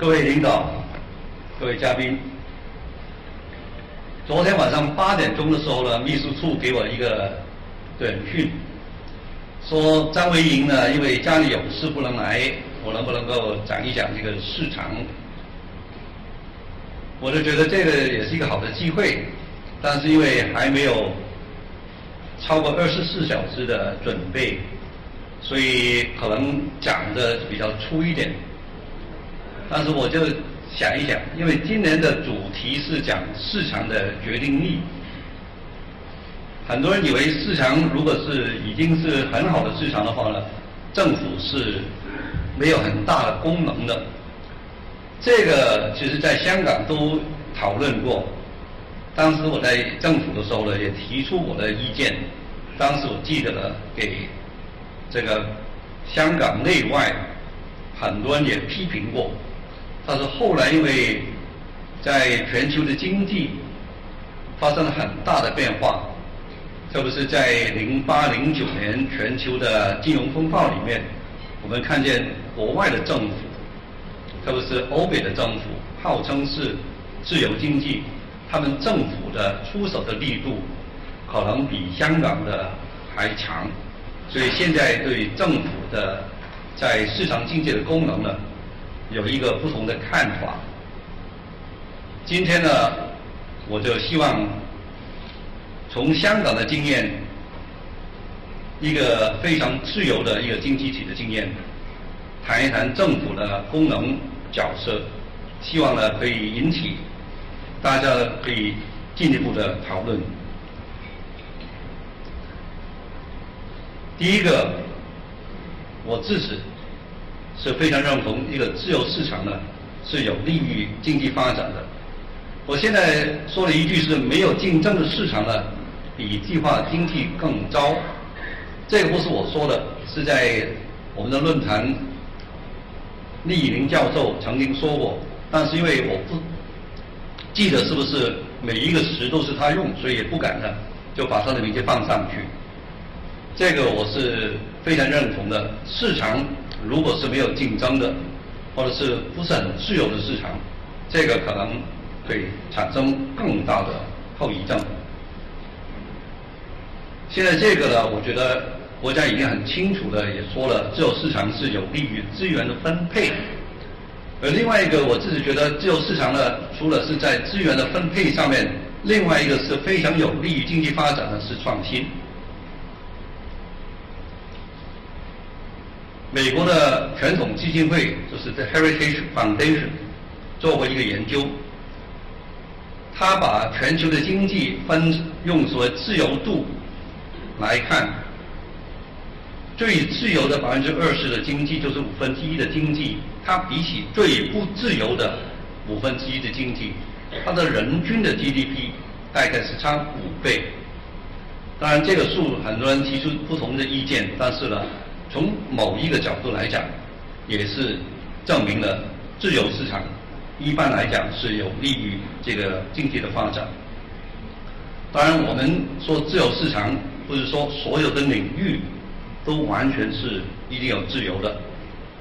各位领导、各位嘉宾，昨天晚上八点钟的时候呢，秘书处给我一个短讯，说张维迎呢因为家里有事不能来，我能不能够讲一讲这个市场？我就觉得这个也是一个好的机会，但是因为还没有超过二十四小时的准备，所以可能讲的比较粗一点。但是我就想一想，因为今年的主题是讲市场的决定力，很多人以为市场如果是已经是很好的市场的话呢，政府是没有很大的功能的。这个其实在香港都讨论过，当时我在政府的时候呢，也提出我的意见。当时我记得呢，给这个香港内外很多人也批评过。但是后来，因为在全球的经济发生了很大的变化，特别是在零八零九年全球的金融风暴里面，我们看见国外的政府，特别是欧美的政府，号称是自由经济，他们政府的出手的力度可能比香港的还强，所以现在对政府的在市场经济的功能呢？有一个不同的看法。今天呢，我就希望从香港的经验，一个非常自由的一个经济体的经验，谈一谈政府的功能角色，希望呢可以引起大家可以进一步的讨论。第一个，我支持。是非常认同一个自由市场呢，是有利于经济发展的。我现在说了一句是没有竞争的市场呢，比计划经济更糟。这个不是我说的，是在我们的论坛，厉以宁教授曾经说过。但是因为我不记得是不是每一个词都是他用，所以也不敢呢，就把他的名字放上去。这个我是非常认同的，市场。如果是没有竞争的，或者是不是很自由的市场，这个可能会产生更大的后遗症。现在这个呢，我觉得国家已经很清楚的也说了，自由市场是有利于资源的分配。而另外一个，我自己觉得自由市场呢，除了是在资源的分配上面，另外一个是非常有利于经济发展的是创新。美国的传统基金会就是 The Heritage Foundation 做过一个研究，他把全球的经济分用所谓自由度来看，最自由的百分之二十的经济就是五分之一的经济，它比起最不自由的五分之一的经济，它的人均的 GDP 大概是差五倍。当然，这个数很多人提出不同的意见，但是呢。从某一个角度来讲，也是证明了自由市场一般来讲是有利于这个经济的发展。当然，我们说自由市场，不是说所有的领域都完全是一定有自由的，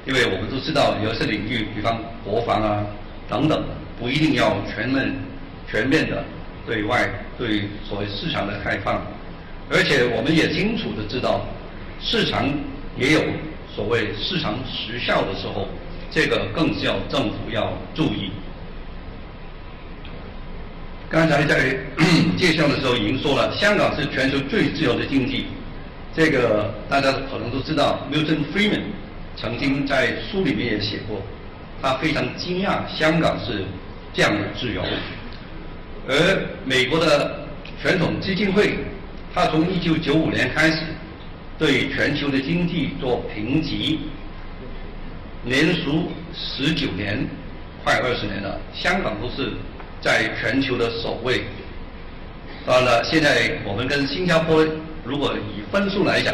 因为我们都知道有些领域，比方国防啊等等，不一定要全面全面的对外对所谓市场的开放。而且我们也清楚的知道市场。也有所谓市场时效的时候，这个更是要政府要注意。刚才在 介绍的时候已经说了，香港是全球最自由的经济，这个大家可能都知道。Milton Friedman 曾经在书里面也写过，他非常惊讶香港是这样的自由。而美国的传统基金会，他从一九九五年开始。对全球的经济做评级，连续十九年，快二十年了，香港都是在全球的首位。当然了，现在我们跟新加坡如果以分数来讲，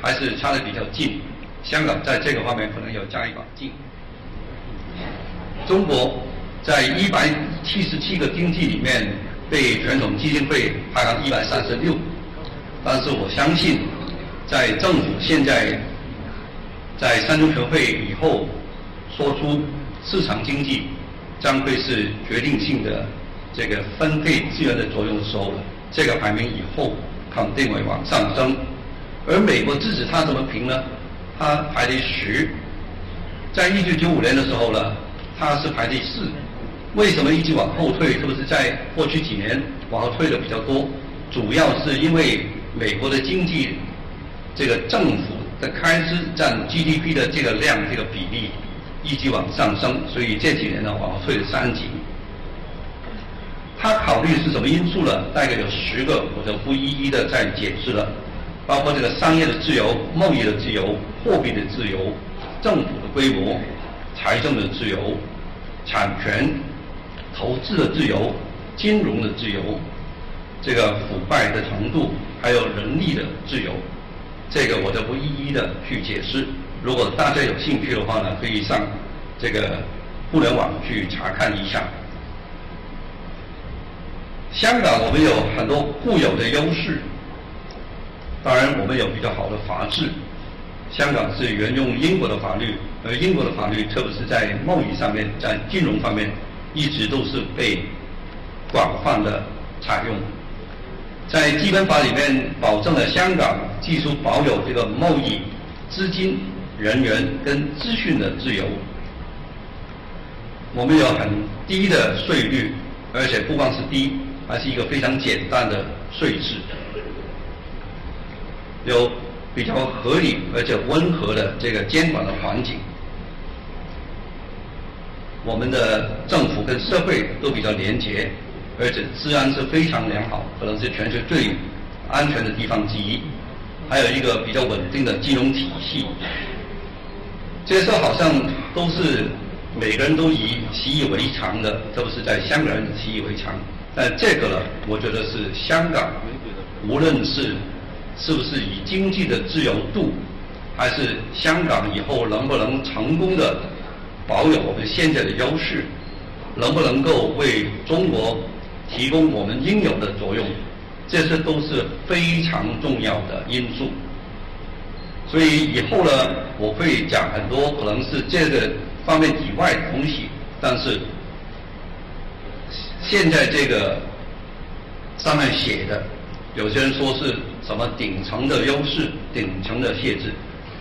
还是差的比较近。香港在这个方面可能要加一把劲。中国在一百七十七个经济里面，被传统基金会排行一百三十六。但是我相信，在政府现在在三中全会以后说出市场经济将会是决定性的这个分配资源的作用的时候，这个排名以后肯定会往上升。而美国自己它怎么评呢？它排第十，在一九九五年的时候呢，它是排第四。为什么一直往后退？是不是在过去几年往后退的比较多？主要是因为美国的经济，这个政府的开支占 GDP 的这个量、这个比例一直往上升，所以这几年呢往后退了三级。他考虑是什么因素呢？大概有十个，我就不一一的再解释了。包括这个商业的自由、贸易的自由、货币的自由、政府的规模、财政的自由、产权、投资的自由、金融的自由、这个腐败的程度，还有人力的自由。这个我就不一一的去解释。如果大家有兴趣的话呢，可以上这个互联网去查看一下。香港我们有很多固有的优势。当然，我们有比较好的法治。香港是沿用英国的法律，而英国的法律，特别是在贸易上面、在金融方面，一直都是被广泛的采用。在基本法里面，保证了香港技术保有这个贸易、资金、人员跟资讯的自由。我们有很低的税率，而且不光是低，还是一个非常简单的税制。有比较合理而且温和的这个监管的环境，我们的政府跟社会都比较廉洁，而且治安是非常良好，可能是全球最安全的地方之一。还有一个比较稳定的金融体系，这些事好像都是每个人都以习以为常的，特别是在香港人习以为常。但这个呢，我觉得是香港，无论是。是不是以经济的自由度，还是香港以后能不能成功的保有我们现在的优势，能不能够为中国提供我们应有的作用，这些都是非常重要的因素。所以以后呢，我会讲很多可能是这个方面以外的东西，但是现在这个上面写的。有些人说是什么顶层的优势、顶层的限制，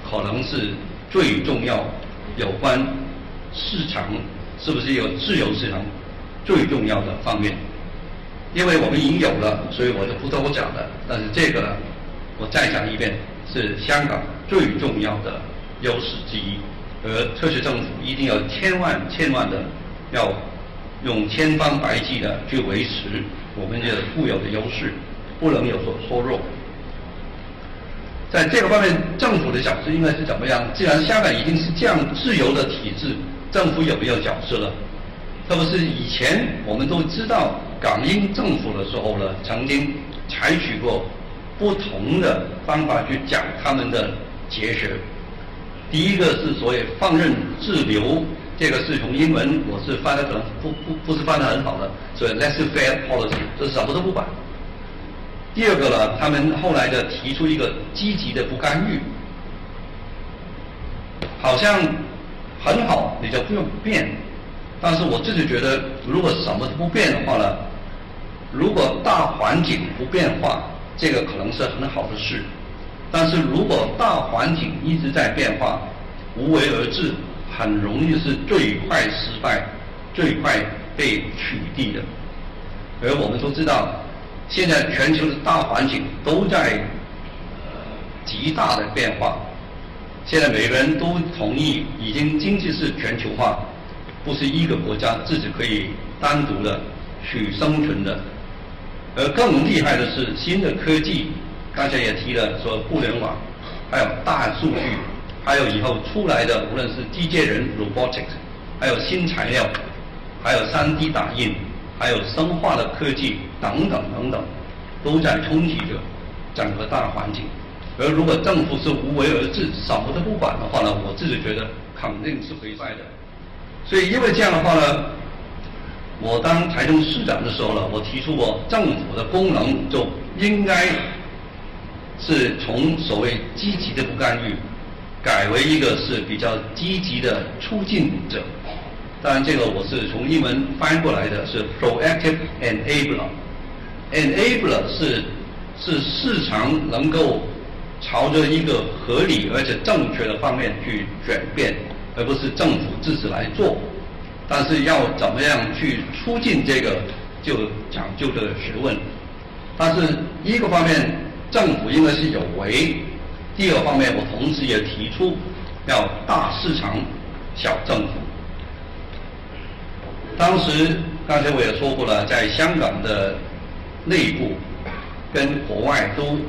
可能是最重要有关市场是不是有自由市场最重要的方面。因为我们已经有了，所以我就不多讲了。但是这个呢我再讲一遍，是香港最重要的优势之一，而特区政府一定要千万千万的要用千方百计的去维持我们的固有的优势。不能有所削弱。在这个方面，政府的角色应该是怎么样？既然香港已经是这样自由的体制，政府有没有角色了？特别是以前我们都知道，港英政府的时候呢，曾经采取过不同的方法去讲他们的节学。第一个是所谓放任自流，这个是从英文我是翻的可能不不不是翻的很好的，所以 less fair policy，就是什么都不管。第二个呢，他们后来的提出一个积极的不干预，好像很好，你就不用变。但是我自己觉得，如果什么都不变的话呢，如果大环境不变化，这个可能是很好的事。但是如果大环境一直在变化，无为而治，很容易是最快失败、最快被取缔的。而我们都知道。现在全球的大环境都在极大的变化。现在每个人都同意，已经经济是全球化，不是一个国家自己可以单独的去生存的。而更厉害的是新的科技，刚才也提了，说互联网，还有大数据，还有以后出来的无论是机械人 （robotics），还有新材料，还有 3D 打印。还有生化的科技等等等等，都在冲击着整个大环境。而如果政府是无为而治、什么都不管的话呢？我自己觉得肯定是会败的。所以因为这样的话呢，我当台中市长的时候呢，我提出过政府的功能就应该是从所谓积极的不干预，改为一个是比较积极的促进者。当然，这个我是从英文翻过来的，是 proactive enabler。enabler 是是市场能够朝着一个合理而且正确的方面去转变，而不是政府自己来做。但是要怎么样去促进这个，就讲究这个学问。但是一个方面，政府应该是有为；第二方面，我同时也提出要大市场、小政府。当时刚才我也说过了，在香港的内部跟国外都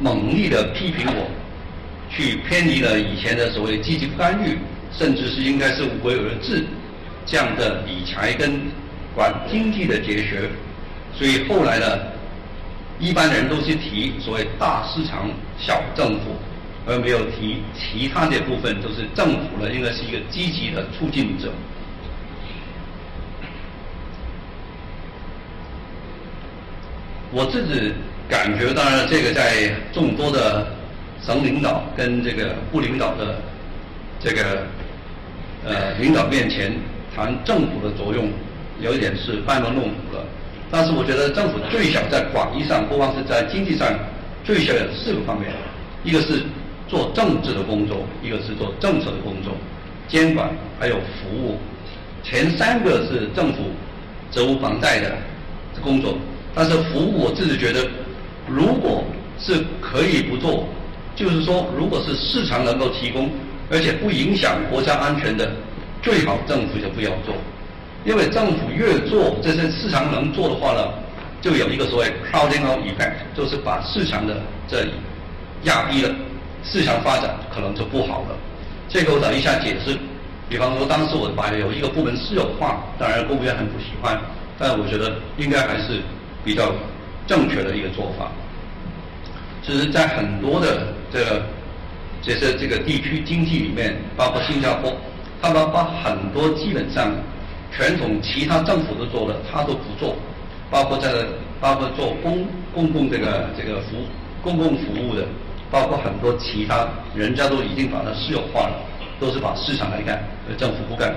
猛烈的批评我，去偏离了以前的所谓积极干预，甚至是应该是无为而治这样的理财跟管经济的哲学。所以后来呢，一般人都是提所谓大市场小政府，而没有提其他的部分，都是政府呢应该是一个积极的促进者。我自己感觉，当然这个在众多的省领导跟这个部领导的这个呃领导面前谈政府的作用，有一点是班门弄斧了。但是我觉得政府最小在广义上，不光是在经济上，最小有四个方面：一个是做政治的工作，一个是做政策的工作，监管还有服务。前三个是政府责无旁贷的工作。但是服务，我自己觉得，如果是可以不做，就是说，如果是市场能够提供，而且不影响国家安全的，最好政府就不要做。因为政府越做，这些市场能做的话呢，就有一个所谓 crowding out effect，就是把市场的这里压低了，市场发展可能就不好了。这个我等一下解释。比方说，当时我把有一个部门私有化，当然公务员很不喜欢，但我觉得应该还是。比较正确的一个做法，就是在很多的这个这些这个地区经济里面，包括新加坡，他们把很多基本上传统其他政府都做的，他都不做，包括在包括做公公共这个这个服公共服务的，包括很多其他人家都已经把它私有化了，都是把市场来干，政府不干。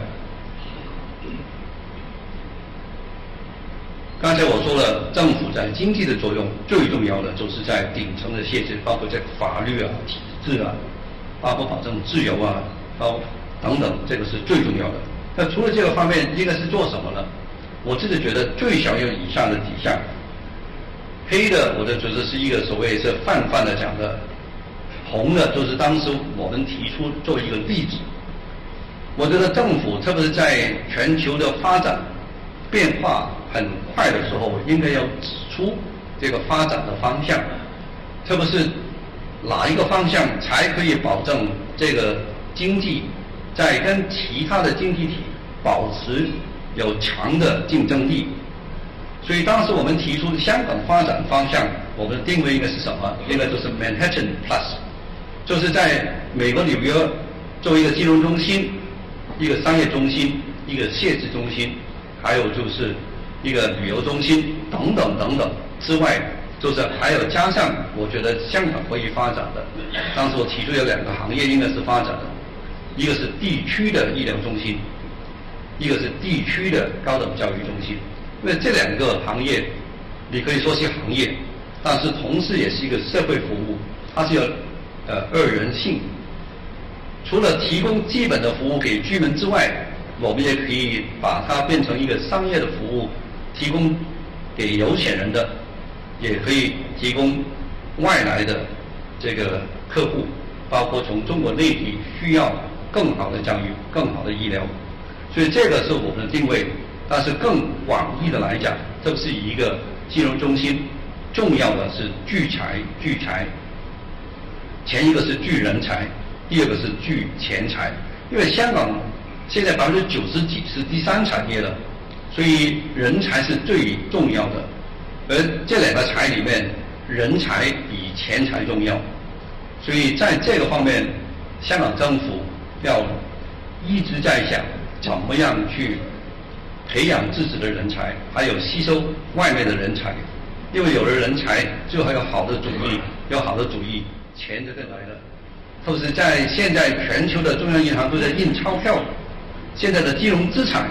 刚才我说了，政府在经济的作用最重要的就是在顶层的限制，包括在法律啊、体制啊，包括保证自由啊，包等等，这个是最重要的。那除了这个方面，应该是做什么呢？我自己觉得最少有以下的几项。黑的，我的觉得是一个所谓是泛泛的讲的；红的，就是当时我们提出做一个例子。我觉得政府特别是在全球的发展变化。很快的时候，应该要指出这个发展的方向，特别是哪一个方向才可以保证这个经济在跟其他的经济体保持有强的竞争力。所以当时我们提出的香港发展方向，我们的定位应该是什么？应该就是 Manhattan Plus，就是在美国纽约作为一个金融中心、一个商业中心、一个设置中心，还有就是。一个旅游中心等等等等之外，就是还有加上，我觉得香港可以发展的。当时我提出有两个行业应该是发展的，一个是地区的医疗中心，一个是地区的高等教育中心。因为这两个行业，你可以说是行业，但是同时也是一个社会服务，它是有呃二元性。除了提供基本的服务给居民之外，我们也可以把它变成一个商业的服务。提供给有钱人的，也可以提供外来的这个客户，包括从中国内地需要更好的教育、更好的医疗，所以这个是我们的定位。但是更广义的来讲，这是一个金融中心，重要的是聚财、聚财。前一个是聚人才，第二个是聚钱财。因为香港现在百分之九十几是第三产业了。所以人才是最重要的，而这两个财里面，人才比钱财重要。所以在这个方面，香港政府要一直在想怎么样去培养自己的人才，还有吸收外面的人才。因为有了人才，就还有好的主意，有好的主意，钱就更来了。同时，在现在全球的中央银行都在印钞票。现在的金融资产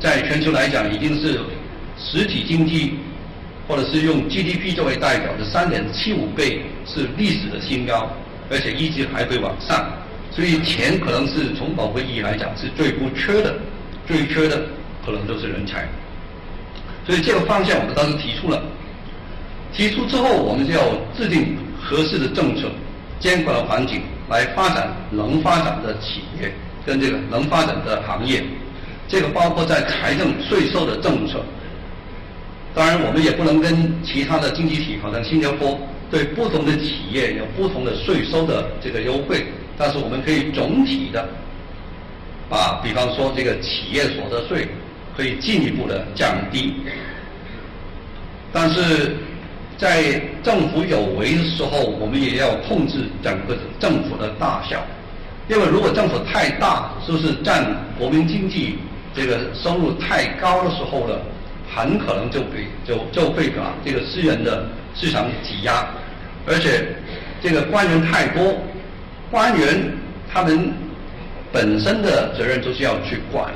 在全球来讲已经是实体经济，或者是用 GDP 作为代表的三点七五倍是历史的新高，而且一直还会往上。所以钱可能是从宝贵意义来讲是最不缺的，最缺的可能就是人才。所以这个方向我们当时提出了，提出之后我们就要制定合适的政策，监管的环境来发展能发展的企业跟这个能发展的行业。这个包括在财政税收的政策。当然，我们也不能跟其他的经济体，好像新加坡，对不同的企业有不同的税收的这个优惠。但是我们可以总体的，把比方说这个企业所得税可以进一步的降低，但是在政府有为的时候，我们也要控制整个政府的大小，因为如果政府太大，是不是占国民经济这个收入太高的时候呢，很可能就被就就会把这个私人的市场挤压，而且这个官员太多。官员他们本身的责任就是要去管，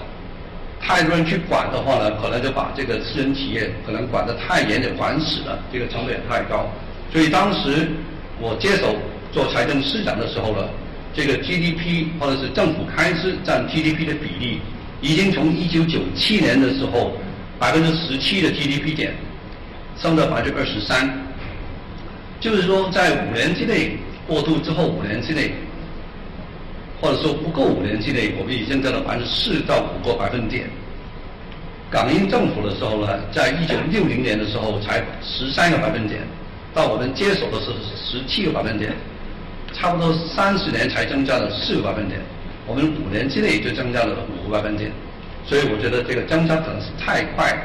太多人去管的话呢，可能就把这个私人企业可能管得太严，就管死了，这个成本也太高。所以当时我接手做财政市长的时候呢，这个 GDP 或者是政府开支占 GDP 的比例，已经从一九九七年的时候百分之十七的 GDP 点，升到百分之二十三，就是说在五年之内。过渡之后五年之内，或者说不够五年之内，我们已经占了百分之四到五个百分点。港英政府的时候呢，在一九六零年的时候才十三个百分点，到我们接手的时候是十七个百分点，差不多三十年才增加了四个百分点。我们五年之内就增加了五个百分点，所以我觉得这个增长可能是太快，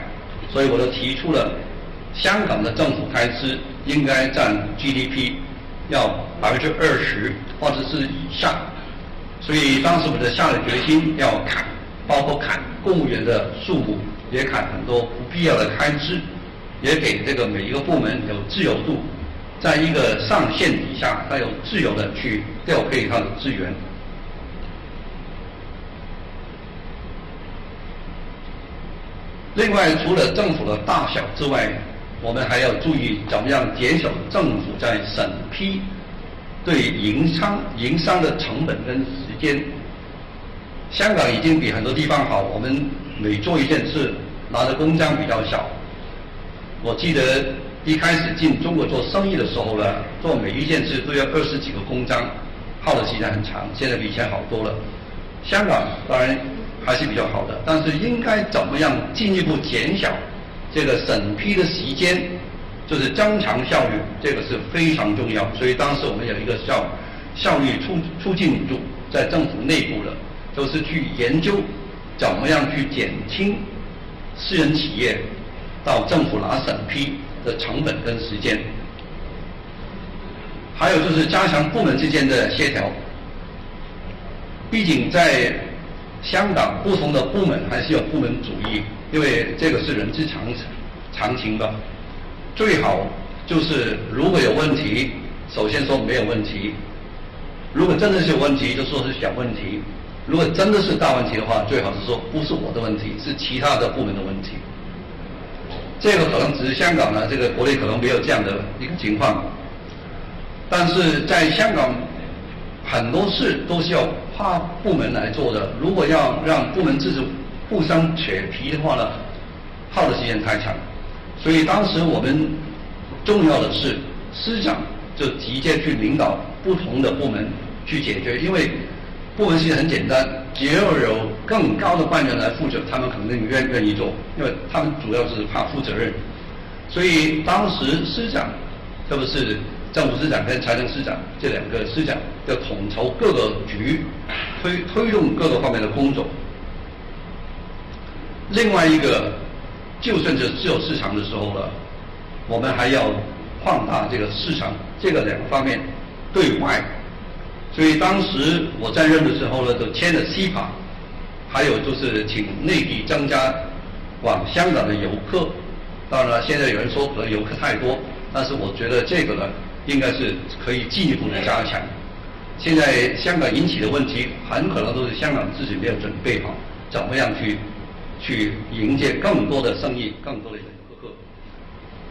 所以我就提出了香港的政府开支应该占 GDP。要百分之二十或者是以上，所以当时我们下了决心要砍，包括砍公务员的数目，也砍很多不必要的开支，也给这个每一个部门有自由度，在一个上限底下，它有自由的去调配它的资源。另外，除了政府的大小之外，我们还要注意怎么样减少政府在审批对营商营商的成本跟时间。香港已经比很多地方好，我们每做一件事拿的公章比较小。我记得一开始进中国做生意的时候呢，做每一件事都要二十几个公章，耗的时间很长。现在比以前好多了。香港当然还是比较好的，但是应该怎么样进一步减小？这个审批的时间就是增强效率，这个是非常重要。所以当时我们有一个叫效率促促进组，在政府内部的，都是去研究怎么样去减轻私人企业到政府拿审批的成本跟时间。还有就是加强部门之间的协调。毕竟在香港，不同的部门还是有部门主义。因为这个是人之常常情吧，最好就是如果有问题，首先说没有问题；如果真的是有问题，就说是小问题；如果真的是大问题的话，最好是说不是我的问题，是其他的部门的问题。这个可能只是香港呢，这个国内可能没有这样的一个情况，但是在香港很多事都是要跨部门来做的。如果要让部门自主。互相扯皮的话呢，耗的时间太长，所以当时我们重要的是师长就直接去领导不同的部门去解决，因为部门其实很简单，只要有更高的官员来负责，他们肯定愿愿意做，因为他们主要是怕负责任，所以当时师长，特别是政府市长跟财政市长这两个市长要统筹各个局，推推动各个方面的工作。另外一个，就算是自由市场的时候呢，我们还要扩大这个市场，这个两个方面对外。所以当时我在任的时候呢，就签了 CPA，还有就是请内地增加往香港的游客。当然了，现在有人说可能游客太多，但是我觉得这个呢，应该是可以进一步的加强。现在香港引起的问题，很可能都是香港自己没有准备好。怎么样去去迎接更多的生意、更多的游客。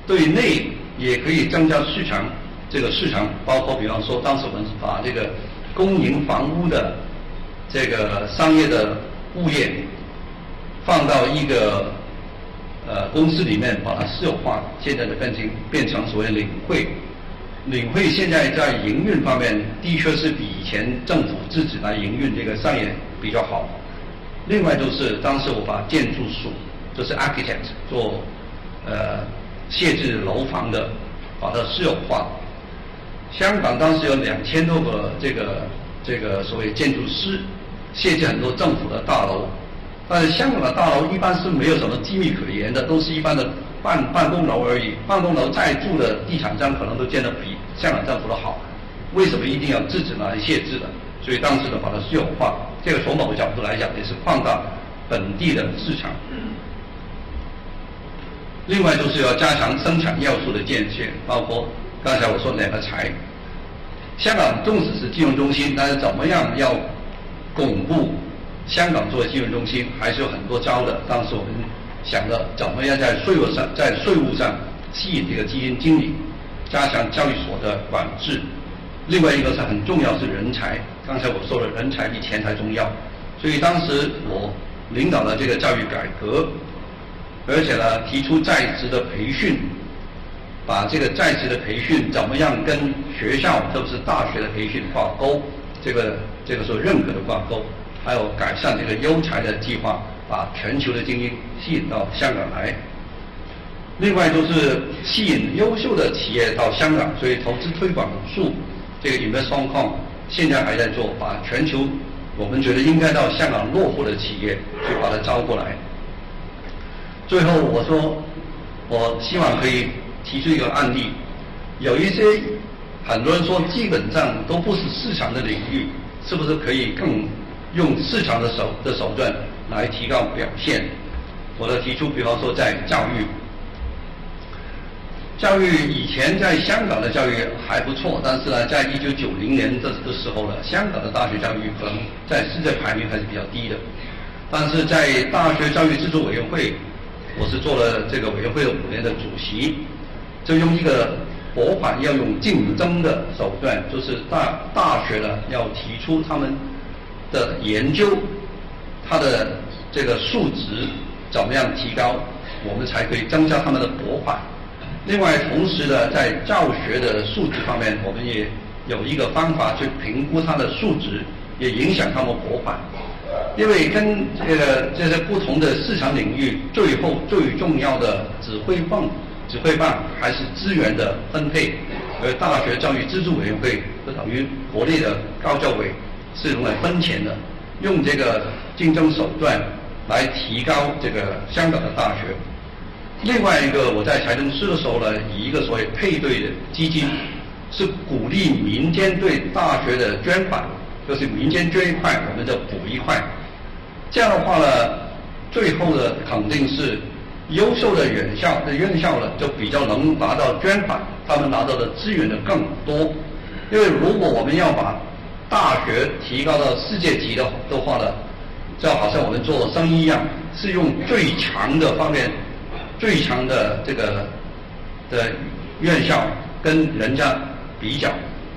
对内也可以增加市场，这个市场包括比方说，当时我们把这个公营房屋的这个商业的物业放到一个呃公司里面，把它私有化，现在的变成变成所谓领会。领会现在在营运方面的确是比以前政府自己来营运这个商业比较好。另外就是当时我把建筑署，就是 architect 做呃设置楼房的，把它私有化。香港当时有两千多个这个这个所谓建筑师，设计很多政府的大楼，但是香港的大楼一般是没有什么机密可言的，都是一般的。办办公楼而已，办公楼在住的地产商可能都建得比香港政府的好，为什么一定要制止呢限制的？所以当时呢，把它私有化，这个从某个角度来讲也是放大本地的市场。另外就是要加强生产要素的建设，包括刚才我说两个财。香港纵使是金融中心，但是怎么样要巩固香港作为金融中心，还是有很多招的。当时我们。想着怎么样在税务上，在税务上吸引这个基金经理，加强交易所的管制。另外一个是很重要是人才，刚才我说了，人才比钱财重要。所以当时我领导了这个教育改革，而且呢提出在职的培训，把这个在职的培训怎么样跟学校，特别是大学的培训挂钩，这个这个是认可的挂钩，还有改善这个优才的计划。把全球的精英吸引到香港来，另外就是吸引优秀的企业到香港，所以投资推广术这个 Invest Hong Kong 现在还在做，把全球我们觉得应该到香港落户的企业去把它招过来。最后我说，我希望可以提出一个案例，有一些很多人说基本上都不是市场的领域，是不是可以更用市场的手的手段？来提高表现，我的提出，比方说在教育，教育以前在香港的教育还不错，但是呢，在一九九零年这个时候呢，香港的大学教育可能在世界排名还是比较低的。但是在大学教育制作委员会，我是做了这个委员会的五年的主席，就用一个博款要用竞争的手段，就是大大学呢要提出他们的研究。它的这个数值怎么样提高，我们才可以增加他们的博款。另外，同时呢，在教学的素质方面，我们也有一个方法去评估它的素质，也影响他们活法。因为跟这个这些不同的市场领域，最后最重要的指挥棒、指挥棒还是资源的分配。而大学教育资助委员会就等于国内的高教委，是用来分钱的。用这个竞争手段来提高这个香港的大学。另外一个，我在财政司的时候呢，以一个所谓配对的基金，是鼓励民间对大学的捐款，就是民间捐一块，我们就补一块。这样的话呢，最后的肯定是优秀的院校的院校呢，就比较能拿到捐款，他们拿到的资源的更多。因为如果我们要把大学提高到世界级的的话呢，就好像我们做生意一样，是用最强的方面、最强的这个的院校跟人家比较。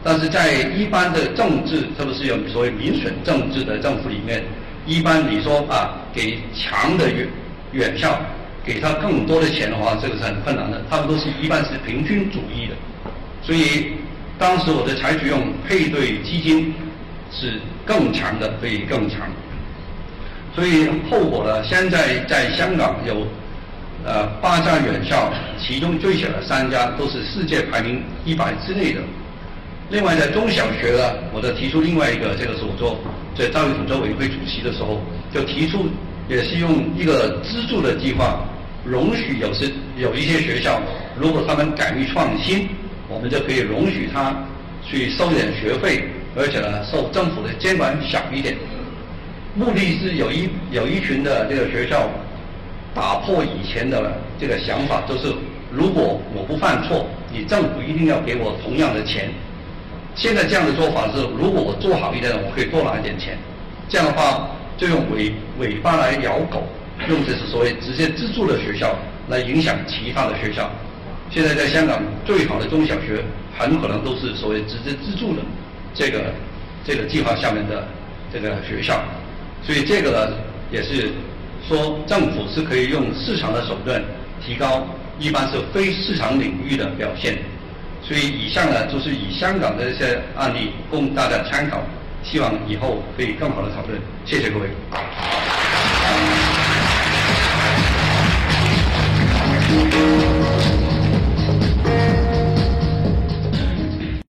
但是在一般的政治，特别是有所谓民选政治的政府里面，一般你说啊，给强的院院校给他更多的钱的话，这个是很困难的。他们都是一般是平均主义的，所以。当时我的采取用配对基金是更强的，可以更强。所以后果呢，现在在香港有呃八家院校，其中最小的三家都是世界排名一百之内的。另外在中小学呢，我的提出另外一个，这个是我做在教育统筹委员会主席的时候，就提出也是用一个资助的计划，容许有时有一些学校，如果他们敢于创新。我们就可以容许他去收点学费，而且呢，受政府的监管小一点。目的是有一有一群的这个学校打破以前的这个想法，就是如果我不犯错，你政府一定要给我同样的钱。现在这样的做法是，如果我做好一点，我可以多拿一点钱。这样的话，就用尾尾巴来咬狗，用这是所谓直接资助的学校来影响其他的学校。现在在香港最好的中小学很可能都是所谓直接资助的这个这个计划下面的这个学校，所以这个呢也是说政府是可以用市场的手段提高一般是非市场领域的表现所以以上呢就是以香港的一些案例供大家参考希望以后可以更好的讨论。谢谢各位。